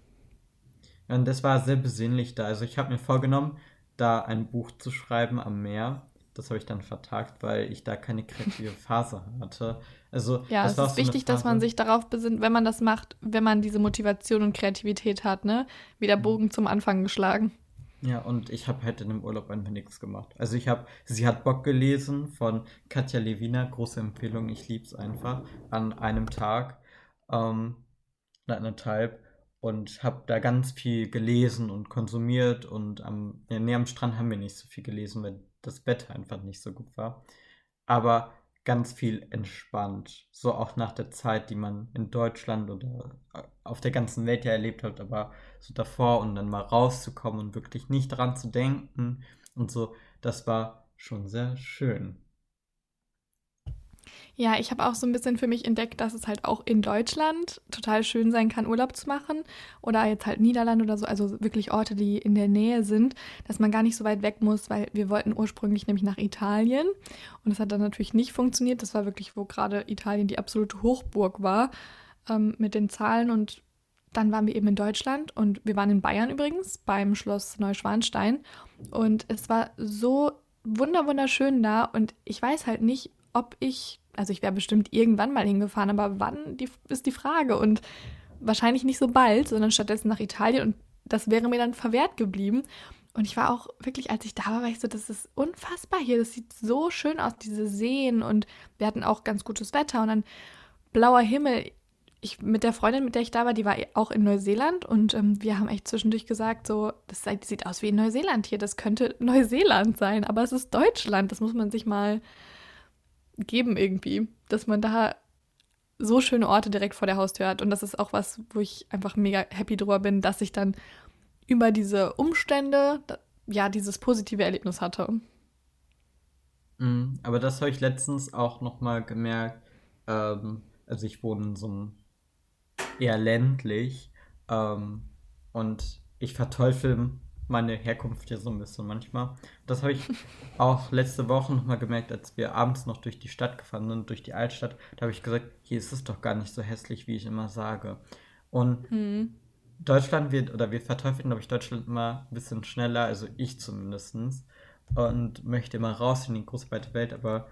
Ja. Und das war sehr besinnlich da. Also ich habe mir vorgenommen, da ein Buch zu schreiben am Meer. Das habe ich dann vertagt, weil ich da keine kreative Phase hatte. Also ja, es ist so wichtig, dass man sich darauf besinnt, wenn man das macht, wenn man diese Motivation und Kreativität hat, ne? Wieder mhm. Bogen zum Anfang geschlagen. Ja, und ich habe halt in dem Urlaub einfach nichts gemacht. Also ich habe, sie hat Bock gelesen von Katja Lewina, große Empfehlung, ich lieb's einfach, an einem Tag, ähm, anderthalb und habe da ganz viel gelesen und konsumiert und am, nee, am Strand haben wir nicht so viel gelesen, weil das Wetter einfach nicht so gut war. Aber ganz viel entspannt. So auch nach der Zeit, die man in Deutschland oder äh, auf der ganzen Welt ja erlebt hat, aber so davor und dann mal rauszukommen und wirklich nicht dran zu denken und so, das war schon sehr schön. Ja, ich habe auch so ein bisschen für mich entdeckt, dass es halt auch in Deutschland total schön sein kann, Urlaub zu machen. Oder jetzt halt Niederland oder so, also wirklich Orte, die in der Nähe sind, dass man gar nicht so weit weg muss, weil wir wollten ursprünglich nämlich nach Italien. Und das hat dann natürlich nicht funktioniert. Das war wirklich, wo gerade Italien die absolute Hochburg war ähm, mit den Zahlen. Und dann waren wir eben in Deutschland und wir waren in Bayern übrigens beim Schloss Neuschwanstein. Und es war so wunder wunderschön da und ich weiß halt nicht, ob ich also ich wäre bestimmt irgendwann mal hingefahren, aber wann die, ist die Frage. Und wahrscheinlich nicht so bald, sondern stattdessen nach Italien. Und das wäre mir dann verwehrt geblieben. Und ich war auch wirklich, als ich da war, war ich so, das ist unfassbar hier. Das sieht so schön aus, diese Seen. Und wir hatten auch ganz gutes Wetter und dann blauer Himmel. Ich mit der Freundin, mit der ich da war, die war auch in Neuseeland und ähm, wir haben echt zwischendurch gesagt, so, das sieht aus wie in Neuseeland hier, das könnte Neuseeland sein, aber es ist Deutschland, das muss man sich mal geben irgendwie, dass man da so schöne Orte direkt vor der Haustür hat. Und das ist auch was, wo ich einfach mega happy drüber bin, dass ich dann über diese Umstände ja dieses positive Erlebnis hatte. Mhm, aber das habe ich letztens auch nochmal gemerkt. Ähm, also ich wohne in so einem eher ländlich ähm, und ich verteufel meine Herkunft hier so ein bisschen manchmal. Das habe ich auch letzte Woche nochmal gemerkt, als wir abends noch durch die Stadt gefahren sind, durch die Altstadt. Da habe ich gesagt, hier ist es doch gar nicht so hässlich, wie ich immer sage. Und hm. Deutschland wird, oder wir verteufeln, glaube ich, Deutschland immer ein bisschen schneller, also ich zumindest. Und möchte immer raus in die große weite Welt, aber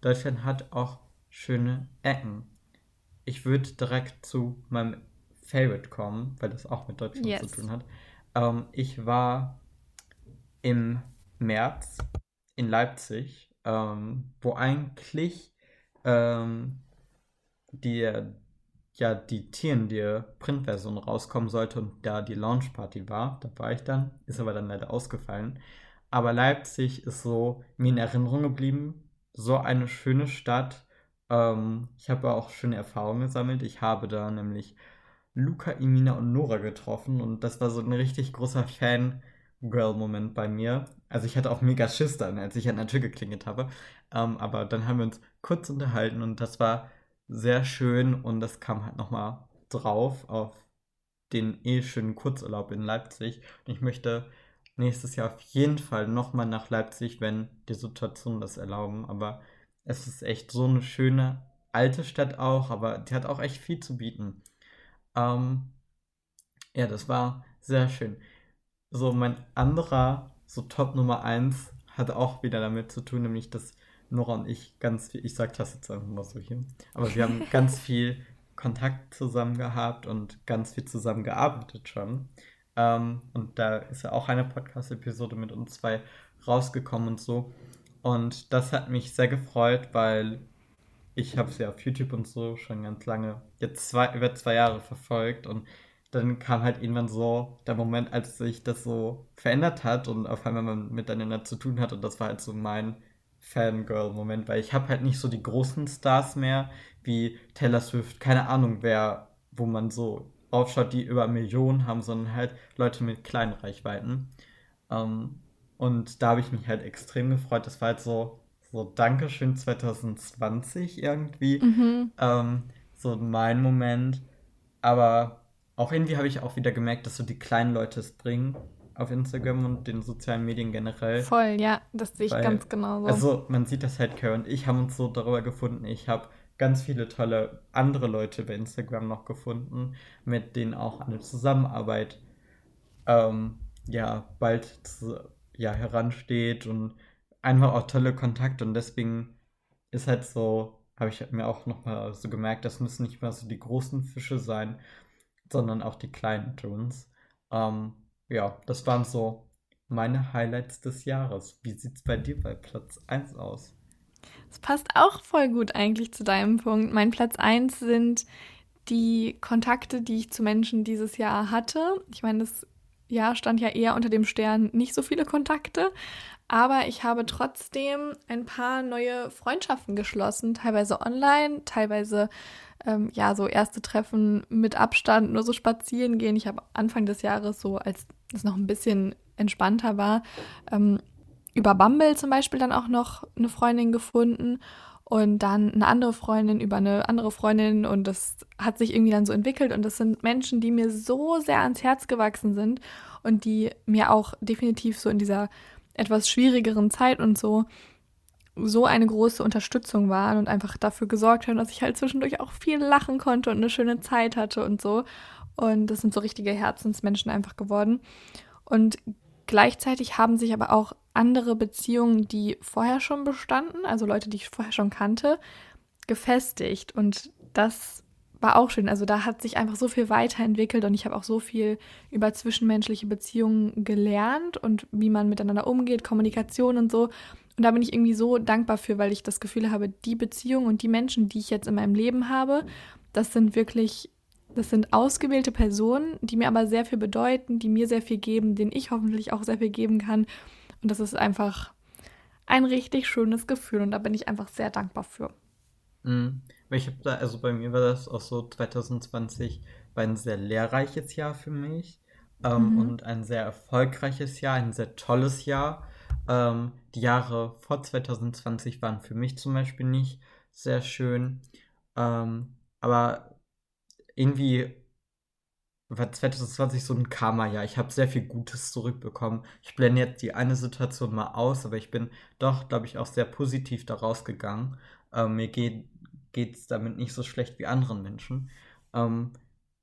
Deutschland hat auch schöne Ecken. Ich würde direkt zu meinem Favorite kommen, weil das auch mit Deutschland yes. zu tun hat. Ähm, ich war im März in Leipzig, ähm, wo eigentlich ähm, die, ja, die Tierendir Printversion rauskommen sollte und da die Launchparty war. Da war ich dann, ist aber dann leider ausgefallen. Aber Leipzig ist so mir in Erinnerung geblieben. So eine schöne Stadt. Ähm, ich habe auch schöne Erfahrungen gesammelt. Ich habe da nämlich Luca, Emina und Nora getroffen und das war so ein richtig großer Fan-Girl-Moment bei mir. Also ich hatte auch mega Schiss dann, als ich an der Tür geklingelt habe. Ähm, aber dann haben wir uns kurz unterhalten und das war sehr schön und das kam halt nochmal drauf auf den eh schönen Kurzurlaub in Leipzig. Und ich möchte nächstes Jahr auf jeden Fall nochmal nach Leipzig, wenn die Situation das erlauben. Aber es ist echt so eine schöne alte Stadt auch, aber die hat auch echt viel zu bieten. Ähm, ja, das war sehr schön. So, mein anderer, so Top Nummer 1, hat auch wieder damit zu tun, nämlich dass Nora und ich ganz viel, ich sag das jetzt einfach mal so hier, aber wir haben ganz viel Kontakt zusammen gehabt und ganz viel zusammen gearbeitet schon. Ähm, und da ist ja auch eine Podcast-Episode mit uns zwei rausgekommen und so. Und das hat mich sehr gefreut, weil ich habe sie auf YouTube und so schon ganz lange, jetzt zwei, über zwei Jahre verfolgt und dann kam halt irgendwann so der Moment, als sich das so verändert hat und auf einmal man miteinander zu tun hat und das war halt so mein Fangirl-Moment, weil ich habe halt nicht so die großen Stars mehr wie Taylor Swift, keine Ahnung wer, wo man so aufschaut, die über Millionen haben, sondern halt Leute mit kleinen Reichweiten. Ähm, und da habe ich mich halt extrem gefreut. Das war halt so so Dankeschön 2020 irgendwie. Mhm. Ähm, so mein Moment. Aber auch irgendwie habe ich auch wieder gemerkt, dass so die kleinen Leute es bringen auf Instagram und den sozialen Medien generell. Voll, ja, das sehe ich Weil, ganz genauso. Also man sieht das halt, Karen und ich haben uns so darüber gefunden. Ich habe ganz viele tolle andere Leute bei Instagram noch gefunden, mit denen auch eine Zusammenarbeit ähm, ja bald zu, ja heransteht und einfach auch tolle Kontakte und deswegen ist halt so, habe ich mir auch nochmal so gemerkt, das müssen nicht mehr so die großen Fische sein, sondern auch die kleinen Tunes. Ähm, ja, das waren so meine Highlights des Jahres. Wie sieht es bei dir bei Platz 1 aus? Das passt auch voll gut eigentlich zu deinem Punkt. Mein Platz 1 sind die Kontakte, die ich zu Menschen dieses Jahr hatte. Ich meine, das Jahr stand ja eher unter dem Stern nicht so viele Kontakte, aber ich habe trotzdem ein paar neue Freundschaften geschlossen, teilweise online, teilweise ähm, ja so erste Treffen mit Abstand, nur so spazieren gehen. Ich habe Anfang des Jahres so, als es noch ein bisschen entspannter war, ähm, über Bumble zum Beispiel dann auch noch eine Freundin gefunden und dann eine andere Freundin über eine andere Freundin und das hat sich irgendwie dann so entwickelt und das sind Menschen, die mir so sehr ans Herz gewachsen sind und die mir auch definitiv so in dieser etwas schwierigeren Zeit und so so eine große Unterstützung waren und einfach dafür gesorgt haben, dass ich halt zwischendurch auch viel lachen konnte und eine schöne Zeit hatte und so. Und das sind so richtige Herzensmenschen einfach geworden. Und gleichzeitig haben sich aber auch andere Beziehungen, die vorher schon bestanden, also Leute, die ich vorher schon kannte, gefestigt. Und das war auch schön. Also da hat sich einfach so viel weiterentwickelt und ich habe auch so viel über zwischenmenschliche Beziehungen gelernt und wie man miteinander umgeht, Kommunikation und so. Und da bin ich irgendwie so dankbar für, weil ich das Gefühl habe, die Beziehungen und die Menschen, die ich jetzt in meinem Leben habe, das sind wirklich, das sind ausgewählte Personen, die mir aber sehr viel bedeuten, die mir sehr viel geben, denen ich hoffentlich auch sehr viel geben kann. Und das ist einfach ein richtig schönes Gefühl und da bin ich einfach sehr dankbar für. Mhm. Ich habe da, also bei mir war das auch so 2020 war ein sehr lehrreiches Jahr für mich ähm, mhm. und ein sehr erfolgreiches Jahr, ein sehr tolles Jahr. Ähm, die Jahre vor 2020 waren für mich zum Beispiel nicht sehr schön, ähm, aber irgendwie war 2020 so ein Karma-Jahr. Ich habe sehr viel Gutes zurückbekommen. Ich blende jetzt die eine Situation mal aus, aber ich bin doch, glaube ich, auch sehr positiv daraus gegangen. Ähm, mir geht es damit nicht so schlecht wie anderen Menschen. Ähm,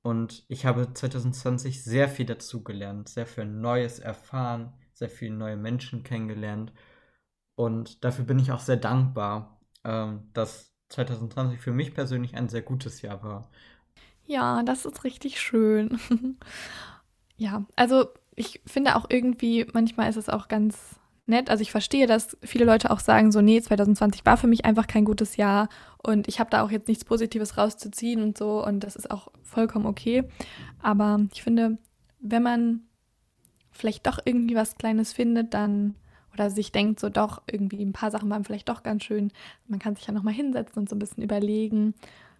und ich habe 2020 sehr viel dazugelernt, sehr viel Neues erfahren, sehr viele neue Menschen kennengelernt. Und dafür bin ich auch sehr dankbar, ähm, dass 2020 für mich persönlich ein sehr gutes Jahr war. Ja, das ist richtig schön. ja, also ich finde auch irgendwie, manchmal ist es auch ganz nett. Also ich verstehe, dass viele Leute auch sagen, so, nee, 2020 war für mich einfach kein gutes Jahr und ich habe da auch jetzt nichts Positives rauszuziehen und so und das ist auch vollkommen okay. Aber ich finde, wenn man vielleicht doch irgendwie was Kleines findet, dann oder sich denkt, so doch, irgendwie ein paar Sachen waren vielleicht doch ganz schön. Man kann sich ja nochmal hinsetzen und so ein bisschen überlegen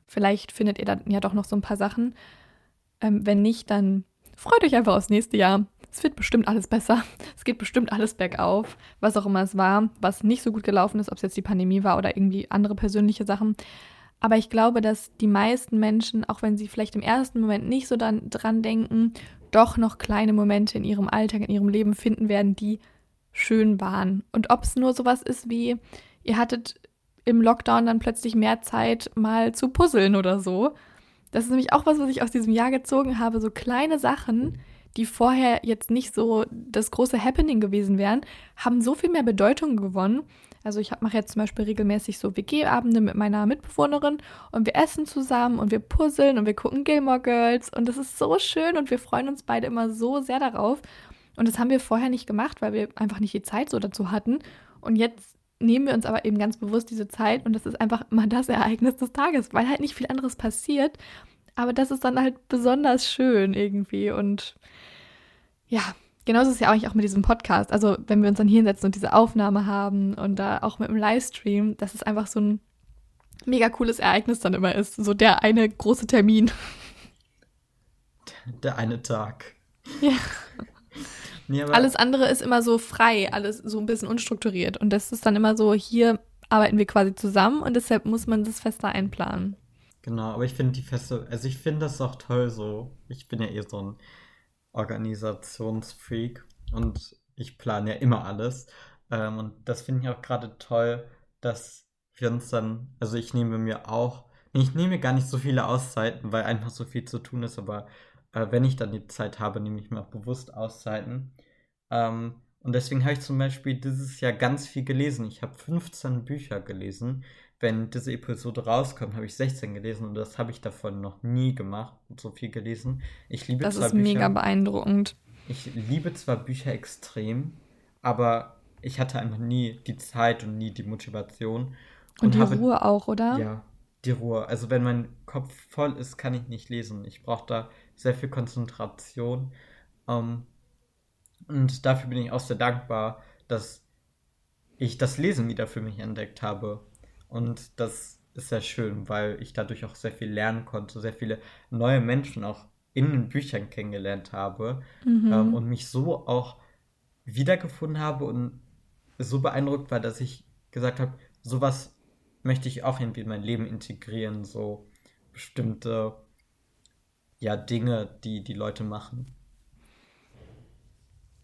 Vielleicht findet ihr dann ja doch noch so ein paar Sachen. Ähm, wenn nicht, dann freut euch einfach aufs nächste Jahr. Es wird bestimmt alles besser. Es geht bestimmt alles bergauf, was auch immer es war, was nicht so gut gelaufen ist, ob es jetzt die Pandemie war oder irgendwie andere persönliche Sachen. Aber ich glaube, dass die meisten Menschen, auch wenn sie vielleicht im ersten Moment nicht so dann dran denken, doch noch kleine Momente in ihrem Alltag, in ihrem Leben finden werden, die schön waren. Und ob es nur sowas ist wie, ihr hattet im Lockdown dann plötzlich mehr Zeit, mal zu puzzeln oder so. Das ist nämlich auch was, was ich aus diesem Jahr gezogen habe. So kleine Sachen, die vorher jetzt nicht so das große Happening gewesen wären, haben so viel mehr Bedeutung gewonnen. Also ich mache jetzt zum Beispiel regelmäßig so WG-Abende mit meiner Mitbewohnerin und wir essen zusammen und wir puzzeln und wir gucken Gilmore Girls und das ist so schön und wir freuen uns beide immer so sehr darauf. Und das haben wir vorher nicht gemacht, weil wir einfach nicht die Zeit so dazu hatten. Und jetzt nehmen wir uns aber eben ganz bewusst diese Zeit und das ist einfach mal das Ereignis des Tages, weil halt nicht viel anderes passiert. Aber das ist dann halt besonders schön irgendwie und ja, genauso ist es ja eigentlich auch mit diesem Podcast. Also, wenn wir uns dann hier hinsetzen und diese Aufnahme haben und da auch mit dem Livestream, dass es einfach so ein mega cooles Ereignis dann immer ist. So der eine große Termin. Der eine Tag. Ja. Nee, alles andere ist immer so frei, alles so ein bisschen unstrukturiert. Und das ist dann immer so, hier arbeiten wir quasi zusammen und deshalb muss man das fester einplanen. Genau, aber ich finde die Feste, also ich finde das auch toll so. Ich bin ja eh so ein Organisationsfreak und ich plane ja immer alles. Ähm, und das finde ich auch gerade toll, dass wir uns dann, also ich nehme mir auch, ich nehme gar nicht so viele Auszeiten, weil einfach so viel zu tun ist, aber äh, wenn ich dann die Zeit habe, nehme ich mir auch bewusst Auszeiten. Ähm, und deswegen habe ich zum Beispiel dieses Jahr ganz viel gelesen. Ich habe 15 Bücher gelesen. Wenn diese Episode rauskommt, habe ich 16 gelesen und das habe ich davon noch nie gemacht, so viel gelesen. Ich liebe das ist Bücher, mega beeindruckend. Ich liebe zwar Bücher extrem, aber ich hatte einfach nie die Zeit und nie die Motivation. Und, und die habe, Ruhe auch, oder? Ja, die Ruhe. Also wenn mein Kopf voll ist, kann ich nicht lesen. Ich brauche da sehr viel Konzentration. Ähm, und dafür bin ich auch sehr dankbar, dass ich das Lesen wieder für mich entdeckt habe. Und das ist sehr schön, weil ich dadurch auch sehr viel lernen konnte, sehr viele neue Menschen auch in den Büchern kennengelernt habe mhm. ähm, und mich so auch wiedergefunden habe und so beeindruckt war, dass ich gesagt habe, sowas möchte ich auch irgendwie in mein Leben integrieren, so bestimmte ja, Dinge, die die Leute machen.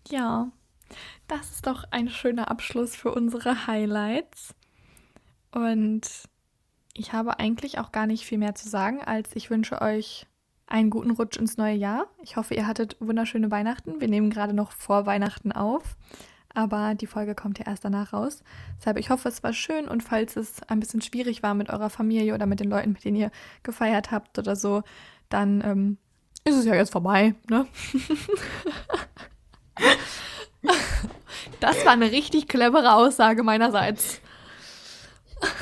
Ja, das ist doch ein schöner Abschluss für unsere Highlights. Und ich habe eigentlich auch gar nicht viel mehr zu sagen, als ich wünsche euch einen guten Rutsch ins neue Jahr. Ich hoffe, ihr hattet wunderschöne Weihnachten. Wir nehmen gerade noch vor Weihnachten auf, aber die Folge kommt ja erst danach raus. Deshalb, ich hoffe, es war schön und falls es ein bisschen schwierig war mit eurer Familie oder mit den Leuten, mit denen ihr gefeiert habt oder so, dann ähm, ist es ja jetzt vorbei, ne? Das war eine richtig clevere Aussage meinerseits.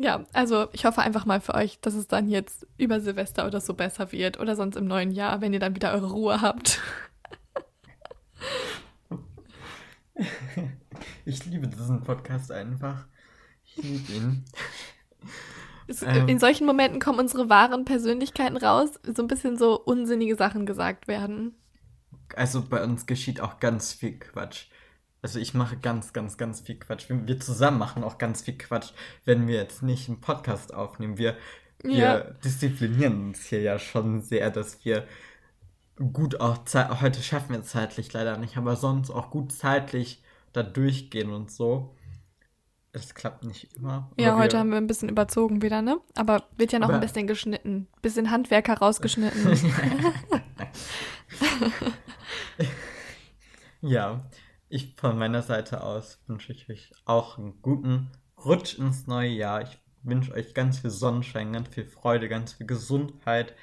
Ja, also ich hoffe einfach mal für euch, dass es dann jetzt über Silvester oder so besser wird oder sonst im neuen Jahr, wenn ihr dann wieder eure Ruhe habt. Ich liebe diesen Podcast einfach. Ich liebe ihn. Es, ähm, in solchen Momenten kommen unsere wahren Persönlichkeiten raus, so ein bisschen so unsinnige Sachen gesagt werden. Also bei uns geschieht auch ganz viel Quatsch. Also ich mache ganz, ganz, ganz viel Quatsch. Wir zusammen machen auch ganz viel Quatsch, wenn wir jetzt nicht einen Podcast aufnehmen. Wir, wir Ja. disziplinieren uns hier ja schon sehr, dass wir gut auch Zeit, heute schaffen wir zeitlich leider nicht, aber sonst auch gut zeitlich da durchgehen und so. Das klappt nicht immer. Ja, heute wir, haben wir ein bisschen überzogen wieder, ne? Aber wird ja noch Aber- ein bisschen geschnitten. Bisschen Handwerker rausgeschnitten. Ja, ich von meiner Seite aus wünsche ich euch auch einen guten Rutsch ins neue Jahr. Ich wünsche euch ganz viel Sonnenschein, ganz viel Freude, ganz viel Gesundheit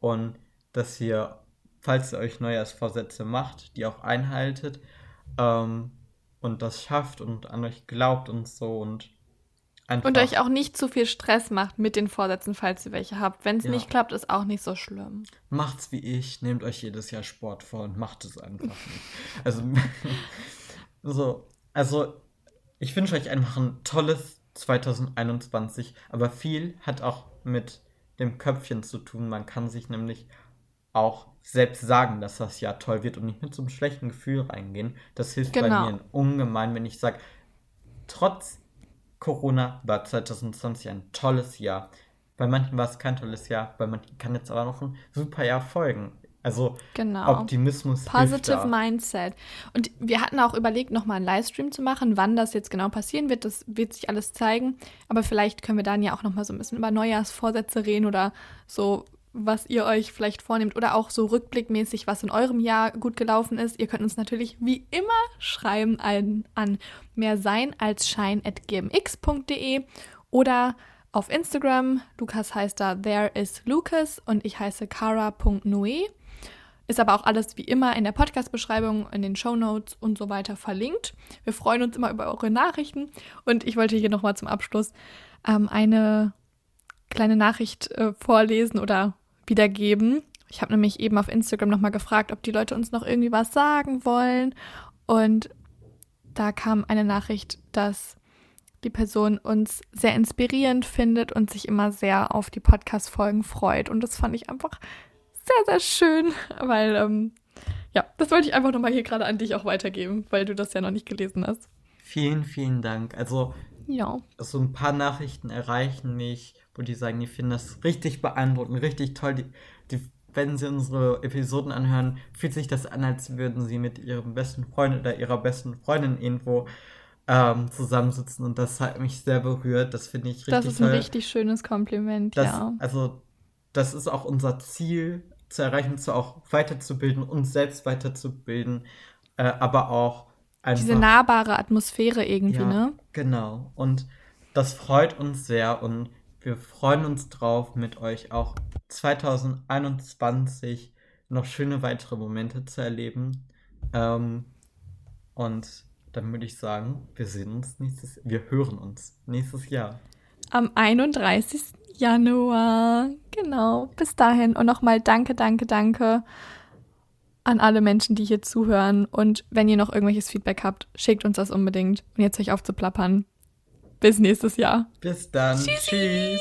und dass ihr, falls ihr euch Neujahrsvorsätze macht, die auch einhaltet ähm, und das schafft und an euch glaubt und so und einfach. Und euch auch nicht zu viel Stress macht mit den Vorsätzen, falls ihr welche habt. Wenn es Ja. nicht klappt, ist auch nicht so schlimm. Macht's wie ich, nehmt euch jedes Jahr Sport vor und macht es einfach nicht. Also, so, also ich wünsche euch einfach ein tolles 2021, aber viel hat auch mit dem Köpfchen zu tun. Man kann sich nämlich auch selbst sagen, dass das Jahr toll wird und nicht mit so einem schlechten Gefühl reingehen. Das hilft bei Genau. mir ungemein, wenn ich sage, trotz Corona war 2020 ein tolles Jahr. Bei manchen war es kein tolles Jahr, bei manchen kann jetzt aber noch ein super Jahr folgen. Also Genau. Optimismus Positive. Mindset. Und wir hatten auch überlegt, nochmal einen Livestream zu machen. Wann das jetzt genau passieren wird, das wird sich alles zeigen. Aber vielleicht können wir dann ja auch nochmal so ein bisschen über Neujahrsvorsätze reden oder so, was ihr euch vielleicht vornehmt. Oder auch so rückblickmäßig, was in eurem Jahr gut gelaufen ist. Ihr könnt uns natürlich wie immer schreiben an, an mehr sein als schein at gmx.de oder auf Instagram. Lukas heißt da there is Lucas und ich heiße kara.noe. Ist aber auch alles wie immer in der Podcast-Beschreibung, in den Show Notes und so weiter verlinkt. Wir freuen uns immer über eure Nachrichten. Und ich wollte hier nochmal zum Abschluss ähm, eine kleine Nachricht äh, vorlesen oder wiedergeben. Ich habe nämlich eben auf Instagram nochmal gefragt, ob die Leute uns noch irgendwie was sagen wollen. Und da kam eine Nachricht, dass die Person uns sehr inspirierend findet und sich immer sehr auf die Podcast-Folgen freut. Und das fand ich einfach sehr, sehr schön, weil, ähm, ja, das wollte ich einfach nochmal hier gerade an dich auch weitergeben, weil du das ja noch nicht gelesen hast. Vielen, vielen Dank. Also Ja. so ein paar Nachrichten erreichen mich, wo die sagen, die finden das richtig beeindruckend, richtig toll. Die, die, wenn sie unsere Episoden anhören, fühlt sich das an, als würden sie mit ihrem besten Freund oder ihrer besten Freundin irgendwo ähm, zusammensitzen und das hat mich sehr berührt. Das finde ich richtig Das ist toll. ein richtig schönes Kompliment, das, ja. Also, das ist auch unser Ziel, zu erreichen, zu auch weiterzubilden, uns selbst weiterzubilden, äh, aber auch einfach. Diese nahbare Atmosphäre irgendwie, Ja, ne? Genau. Und das freut uns sehr und wir freuen uns drauf, mit euch auch 2021 noch schöne weitere Momente zu erleben. Ähm, und dann würde ich sagen, wir sehen uns nächstes, wir hören uns nächstes Jahr. Am 31. Januar. Genau. Bis dahin. Und nochmal danke, danke, danke an alle Menschen, die hier zuhören. Und wenn ihr noch irgendwelches Feedback habt, schickt uns das unbedingt. Und jetzt euch aufzuplappern. Bis nächstes Jahr. Bis dann. Tschüssi. Tschüss.